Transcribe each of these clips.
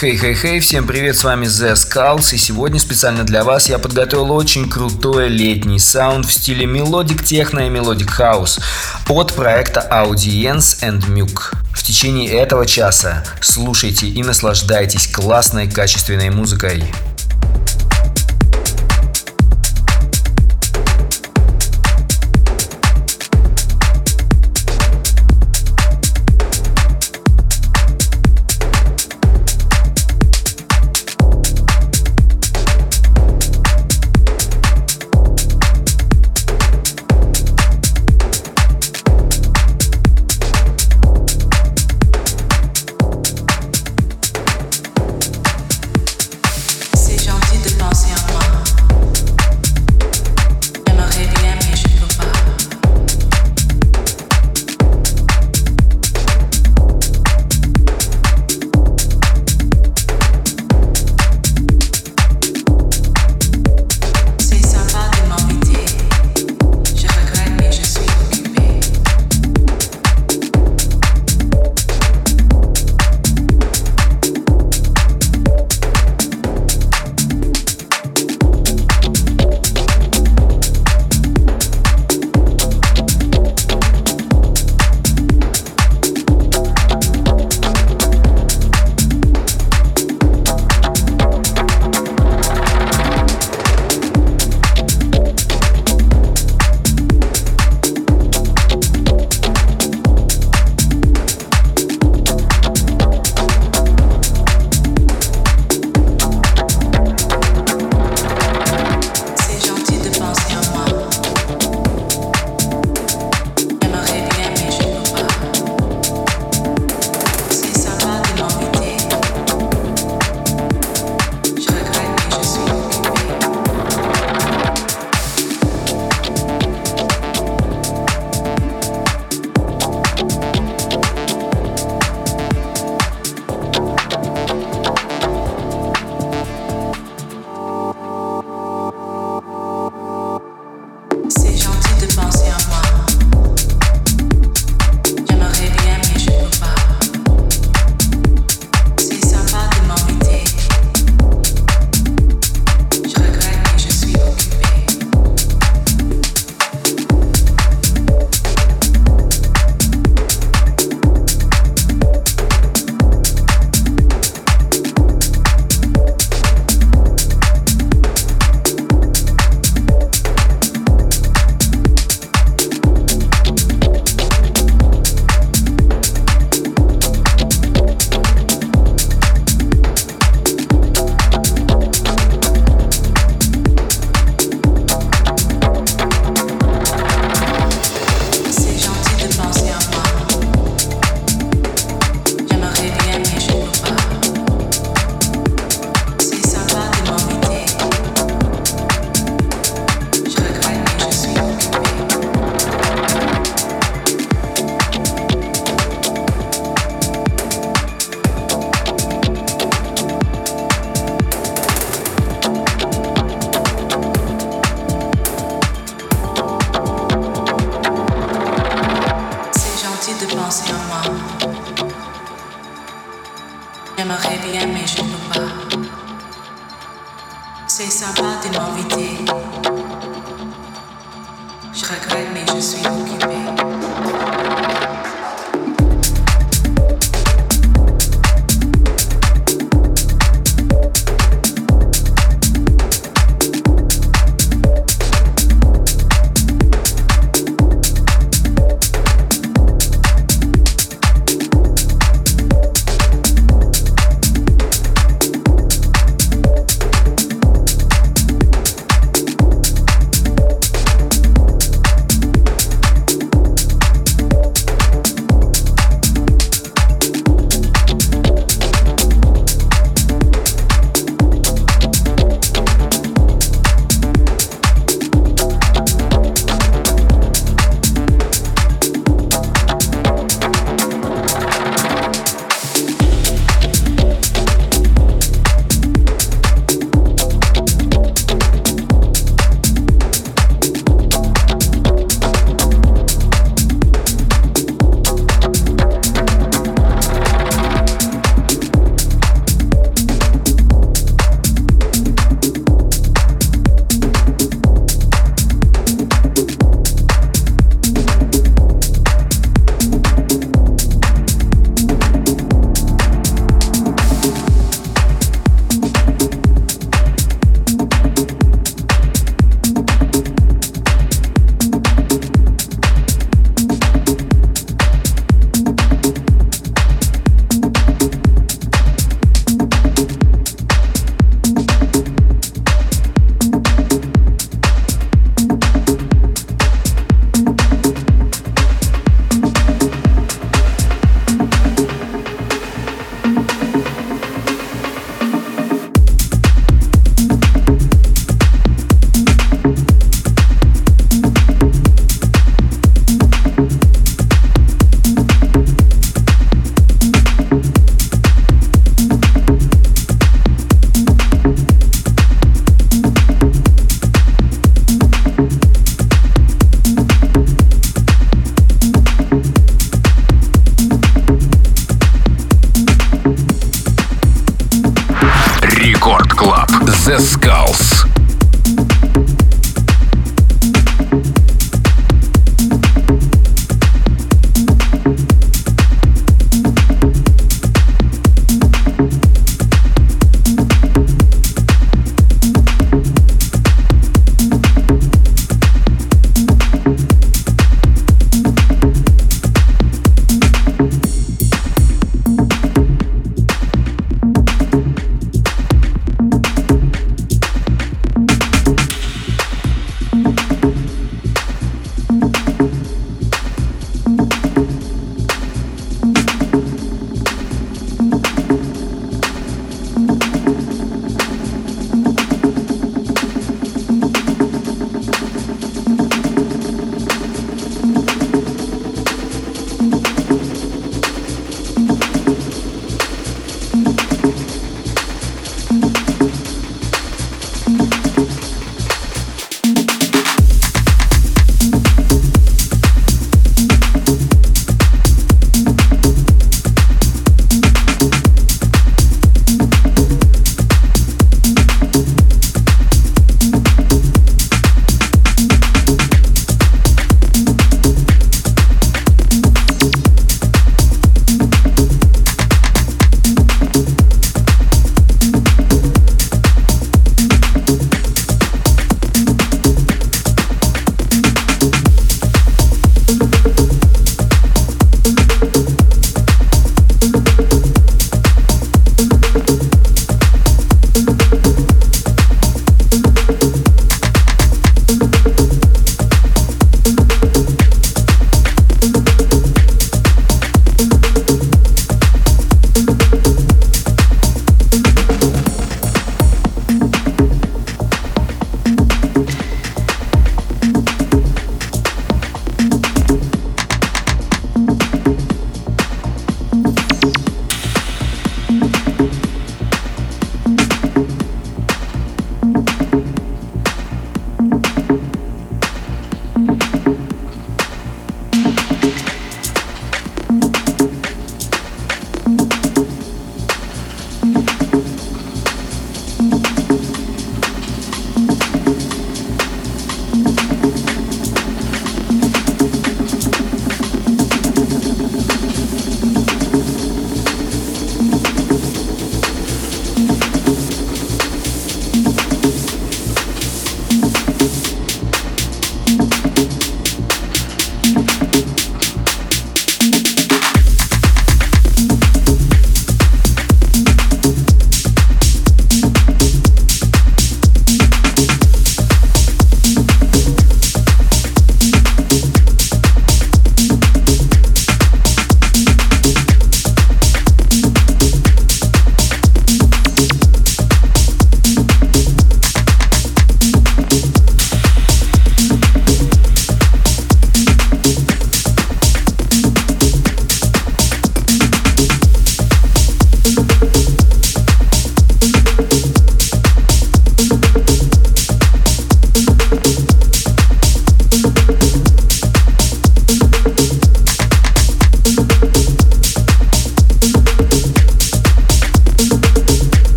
Хей-хей-хей, всем привет, с вами The Skulls, и сегодня специально для вас я подготовил очень крутой летний саунд в стиле melodic techno и melodic house от проекта Audience and Muke. В течение этого часа слушайте и наслаждайтесь классной качественной музыкой.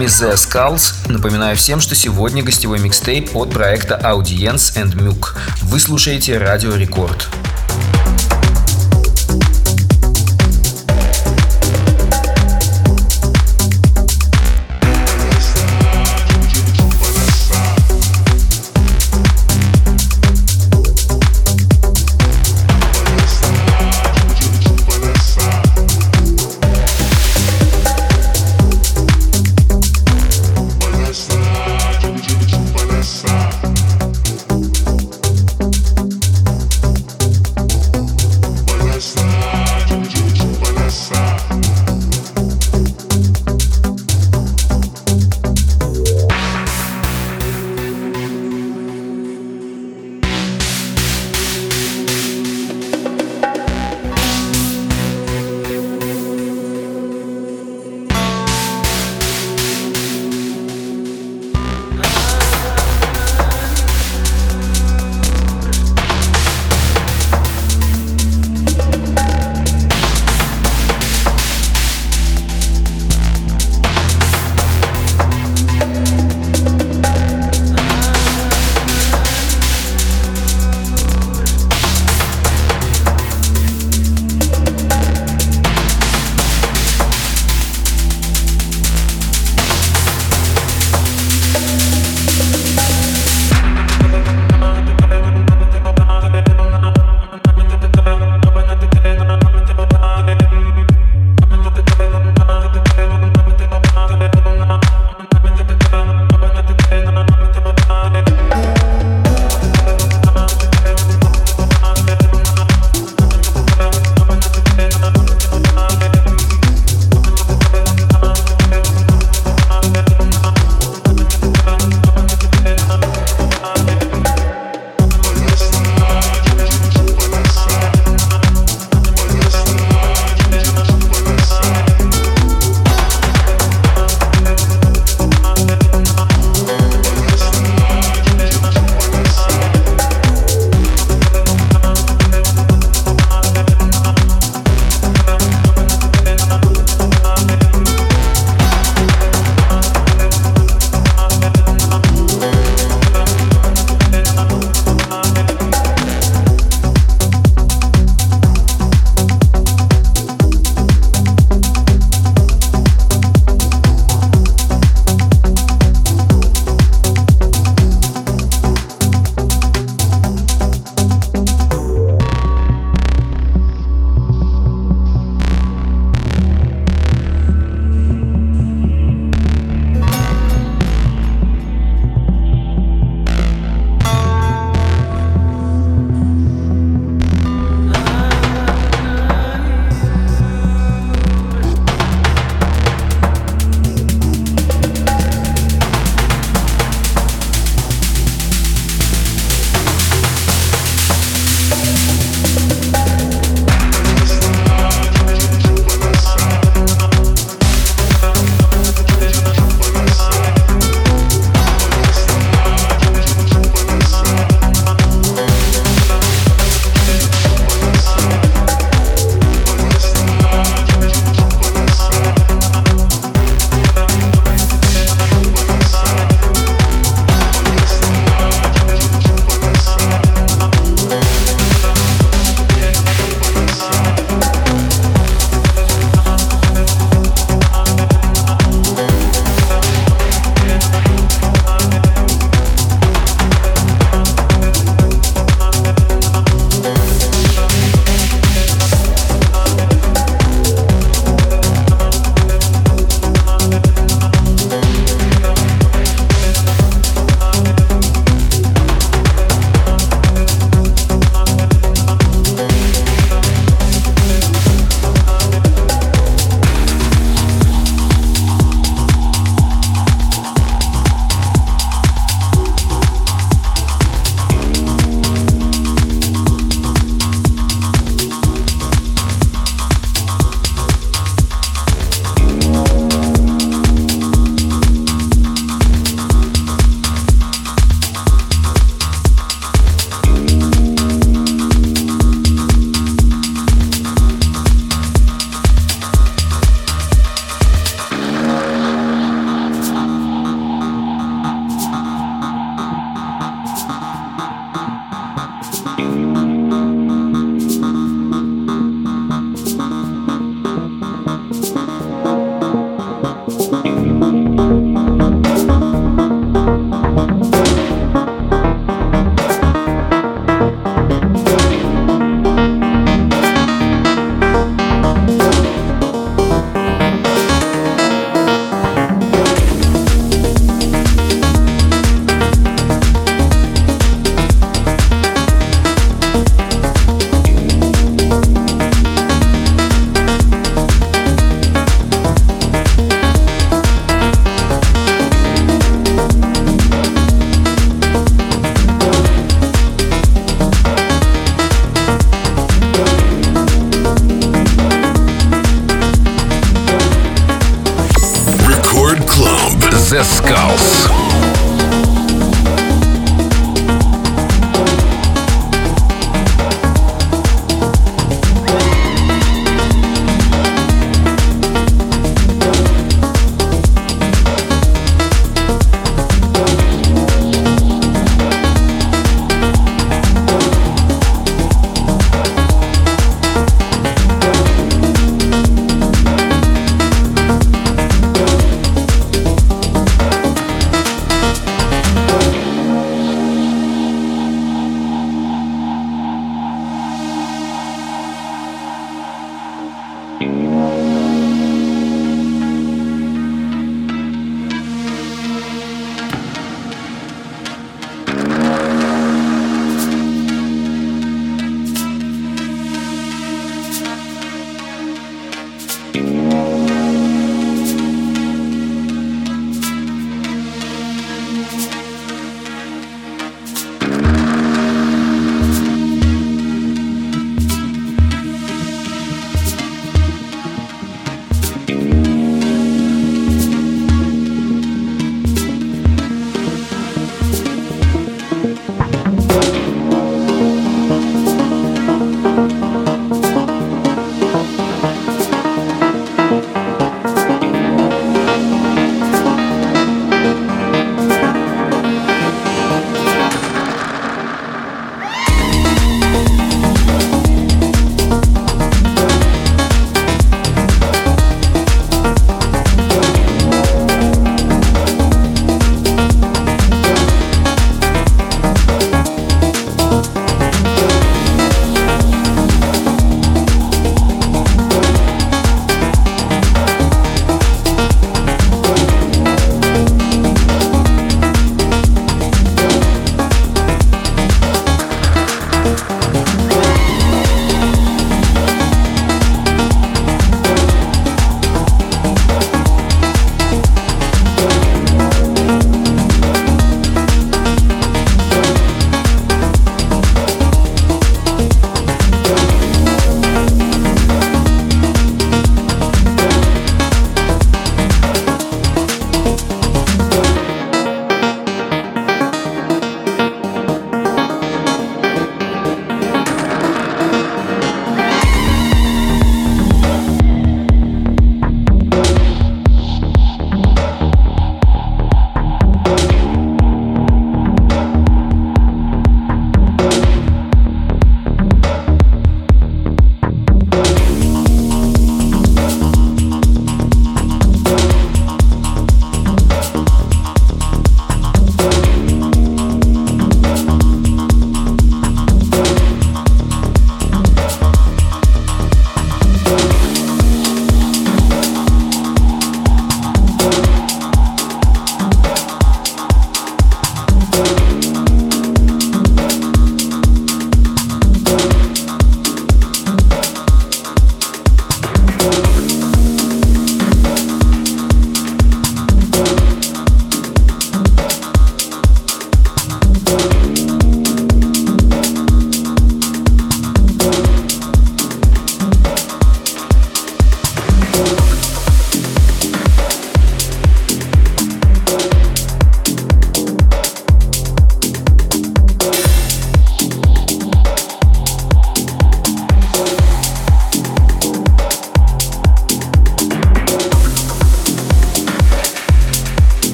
Вами The Skulls. Напоминаю всем, что сегодня гостевой микстейп от проекта Audience and Muke. Вы слушаете Радио Рекорд.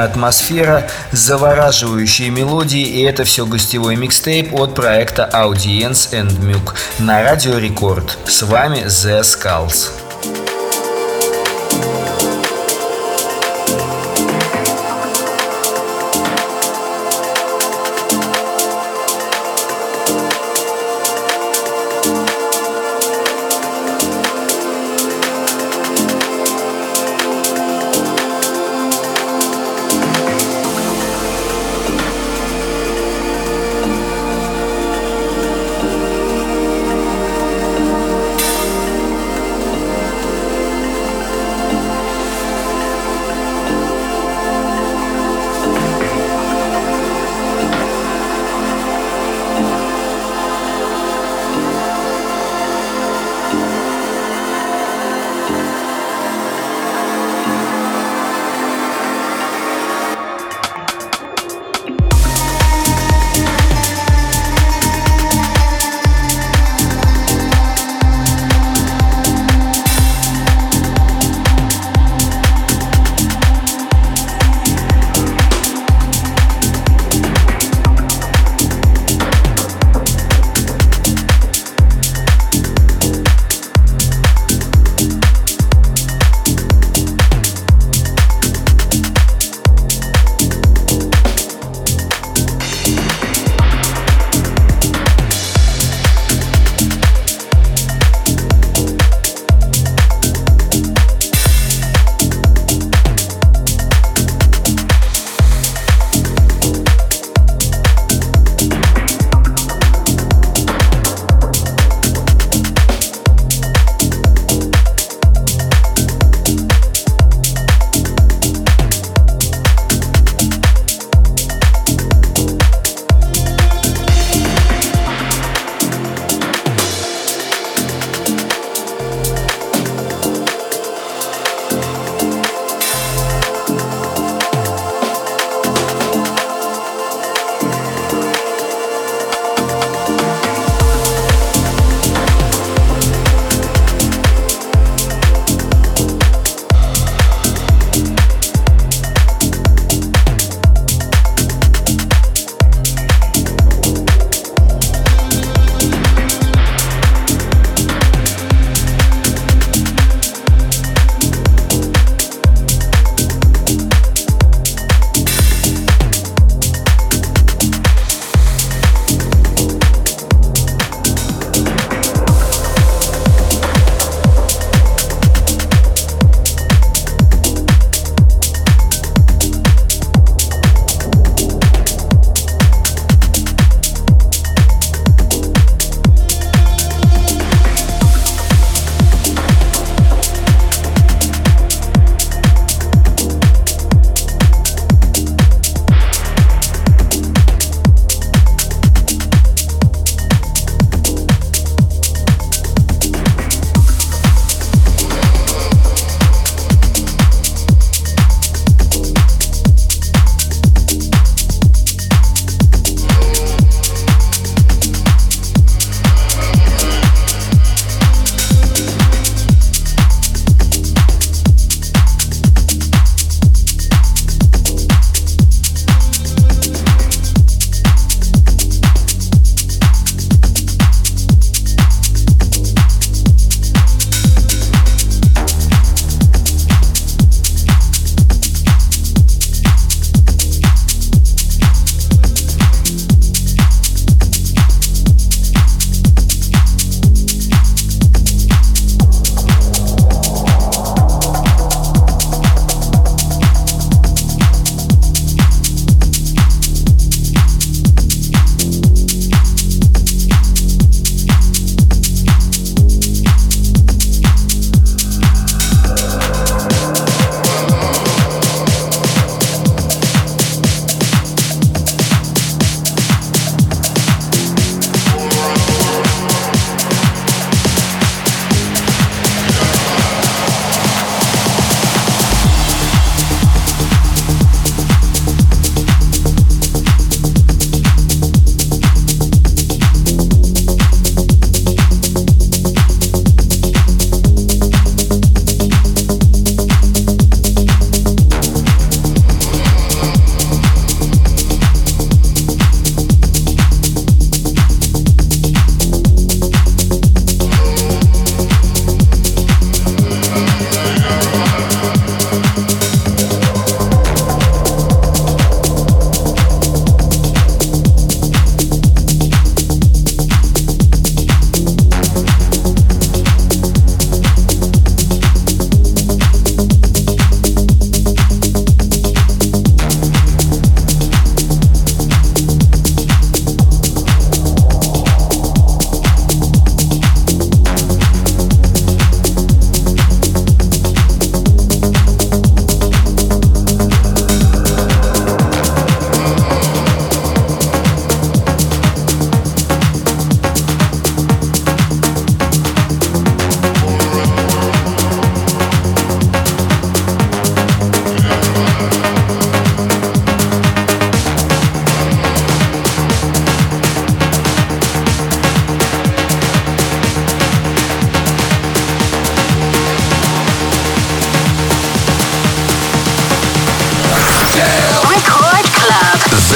Приятная атмосфера, завораживающие мелодии, и это все гостевой микстейп от проекта Audience and Muke на Радио Рекорд. С вами The Skulls.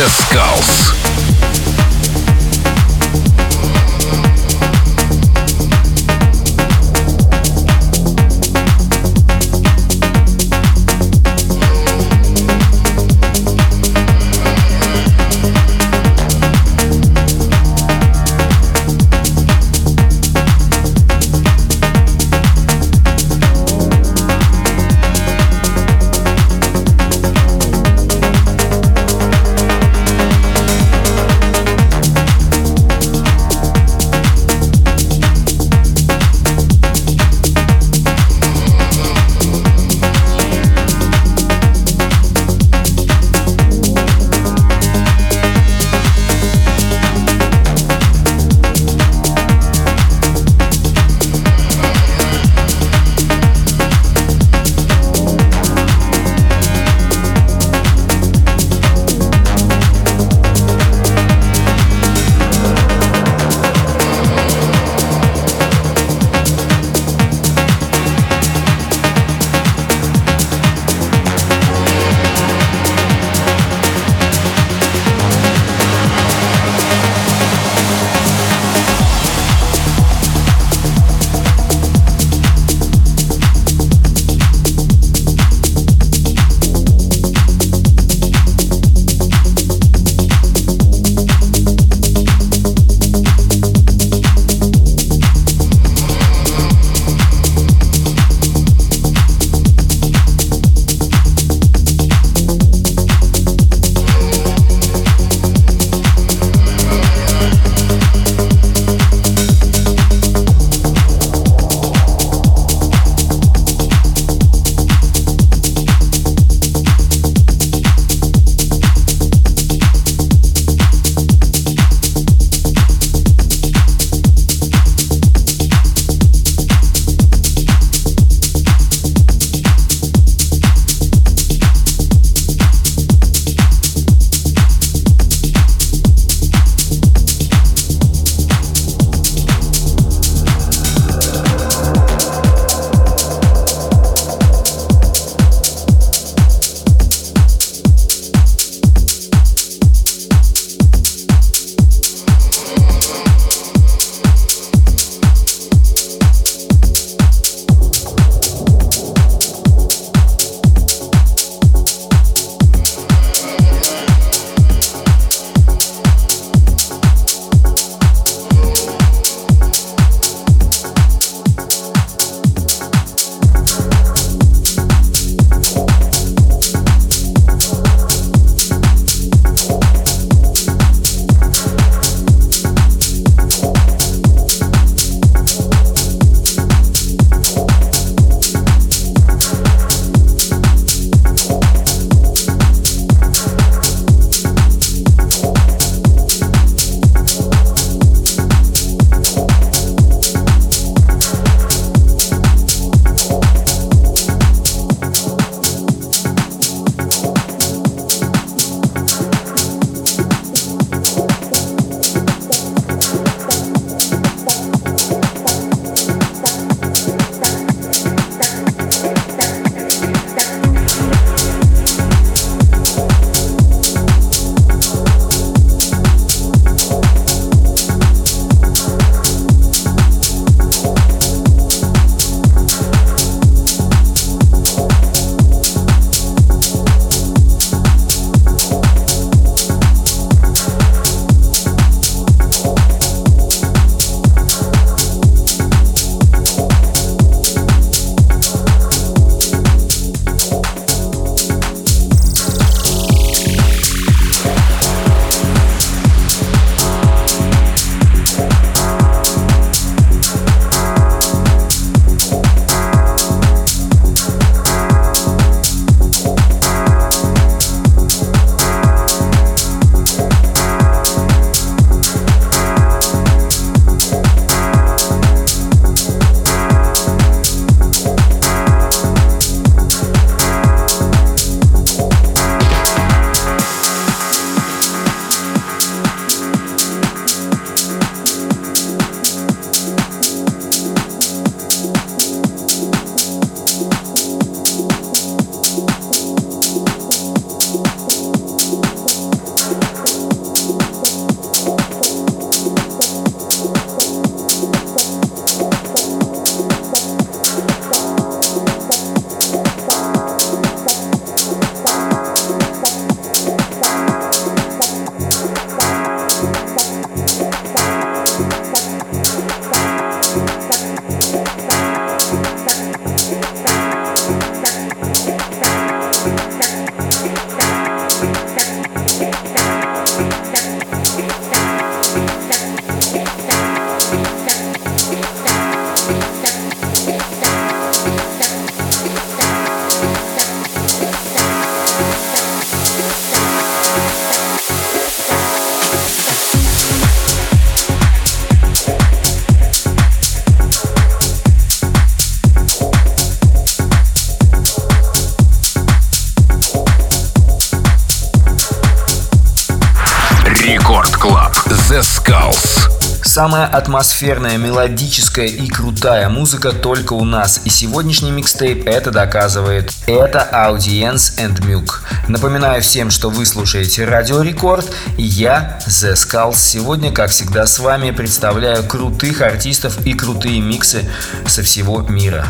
The Skulls. Самая атмосферная, мелодическая и крутая музыка только у нас. И сегодняшний микстейп это доказывает. Это Audience and Muke. Напоминаю всем, что вы слушаете Радио Рекорд. И я, The Skulls, сегодня, как всегда, с вами представляю крутых артистов и крутые миксы со всего мира.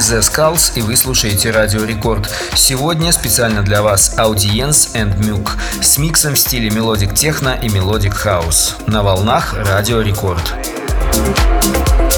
The Skulls и вы слушаете Радио Рекорд. Сегодня специально для вас Audience and Muke с миксом в стиле melodic techno и melodic house на волнах Радио Рекорд. The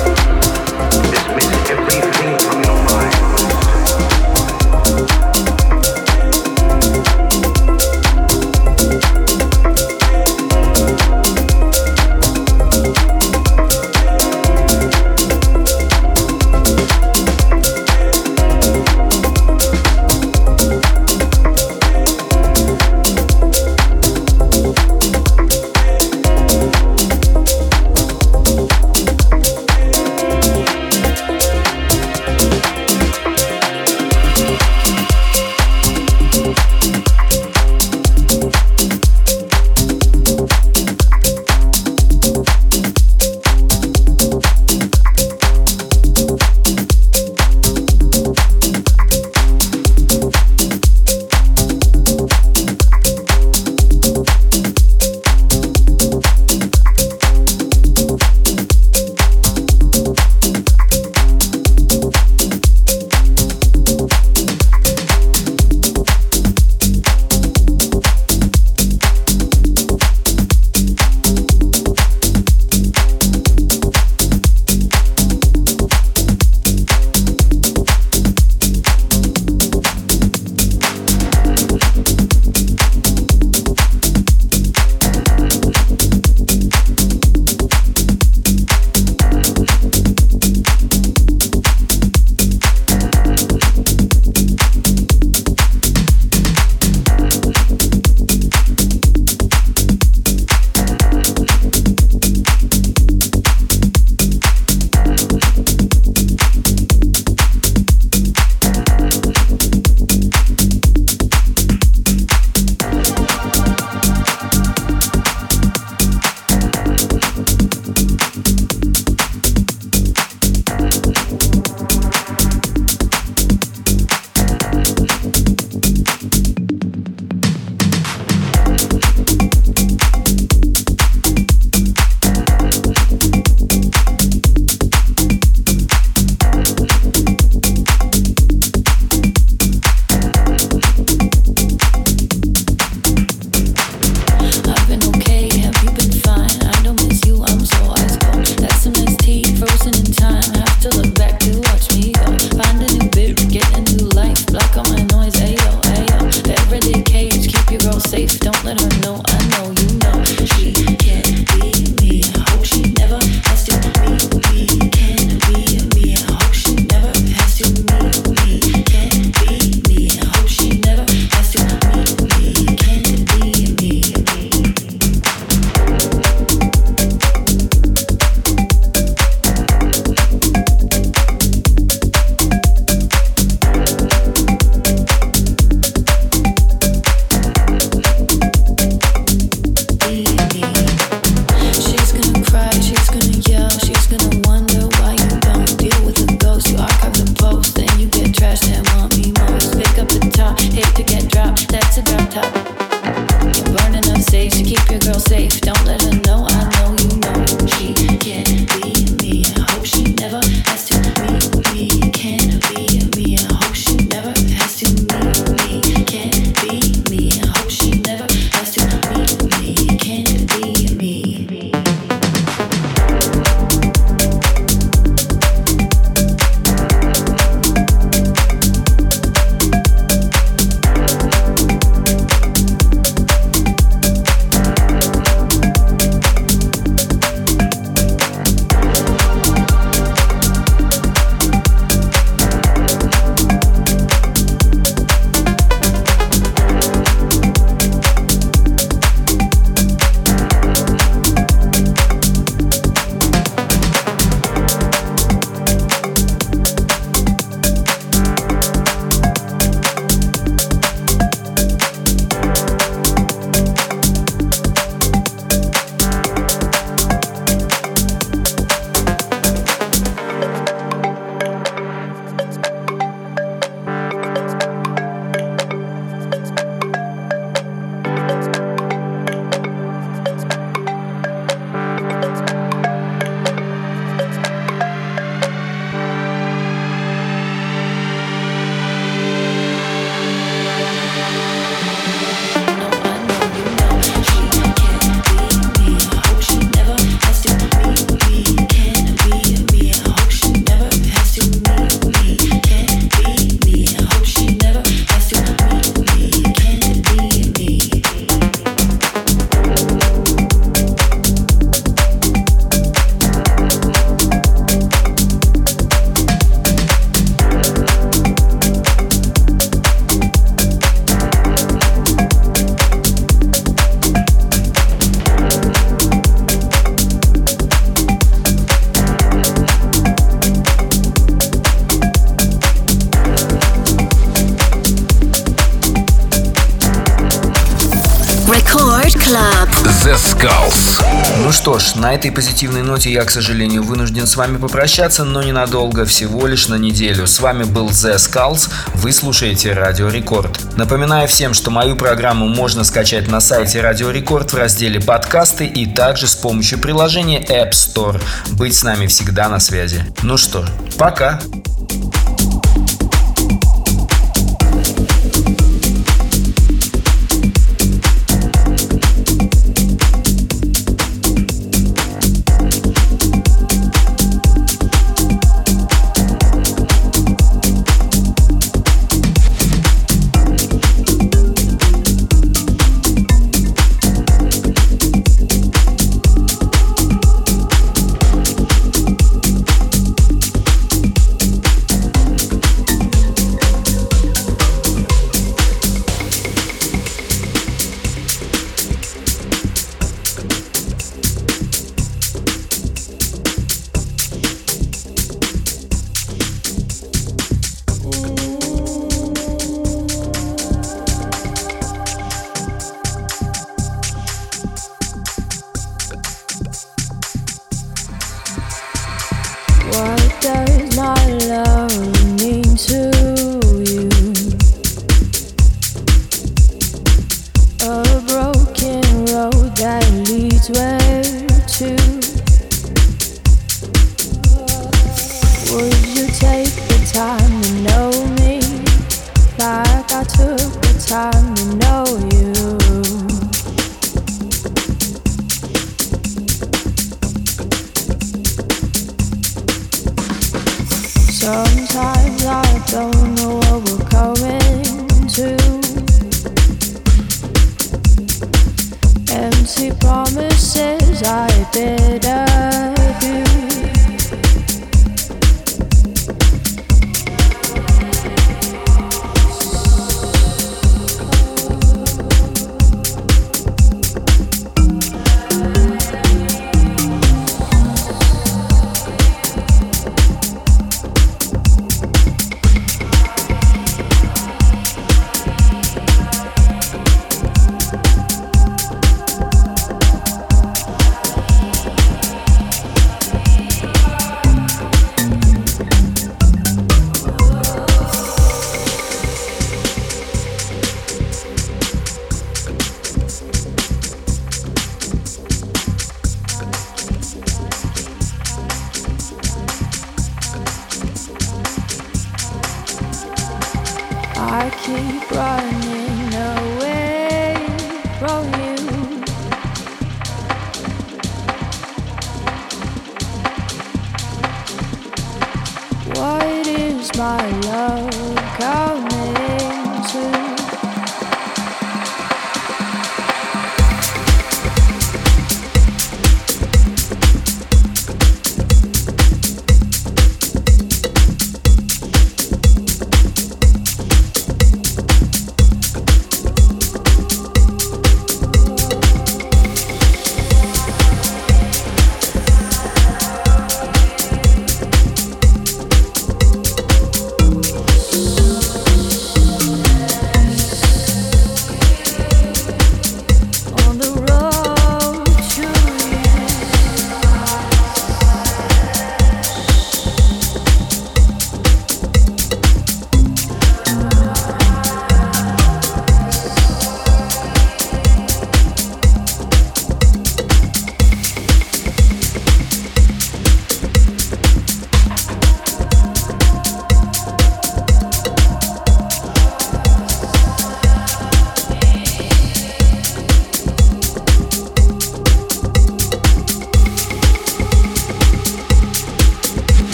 на этой позитивной ноте я, к сожалению, вынужден с вами попрощаться, но ненадолго, всего лишь на неделю. С вами был The Skulls, вы слушаете Радио Рекорд. Напоминаю всем, что мою программу можно скачать на сайте Радио Рекорд в разделе подкасты и также с помощью приложения App Store. Быть с нами всегда на связи. Ну что, пока!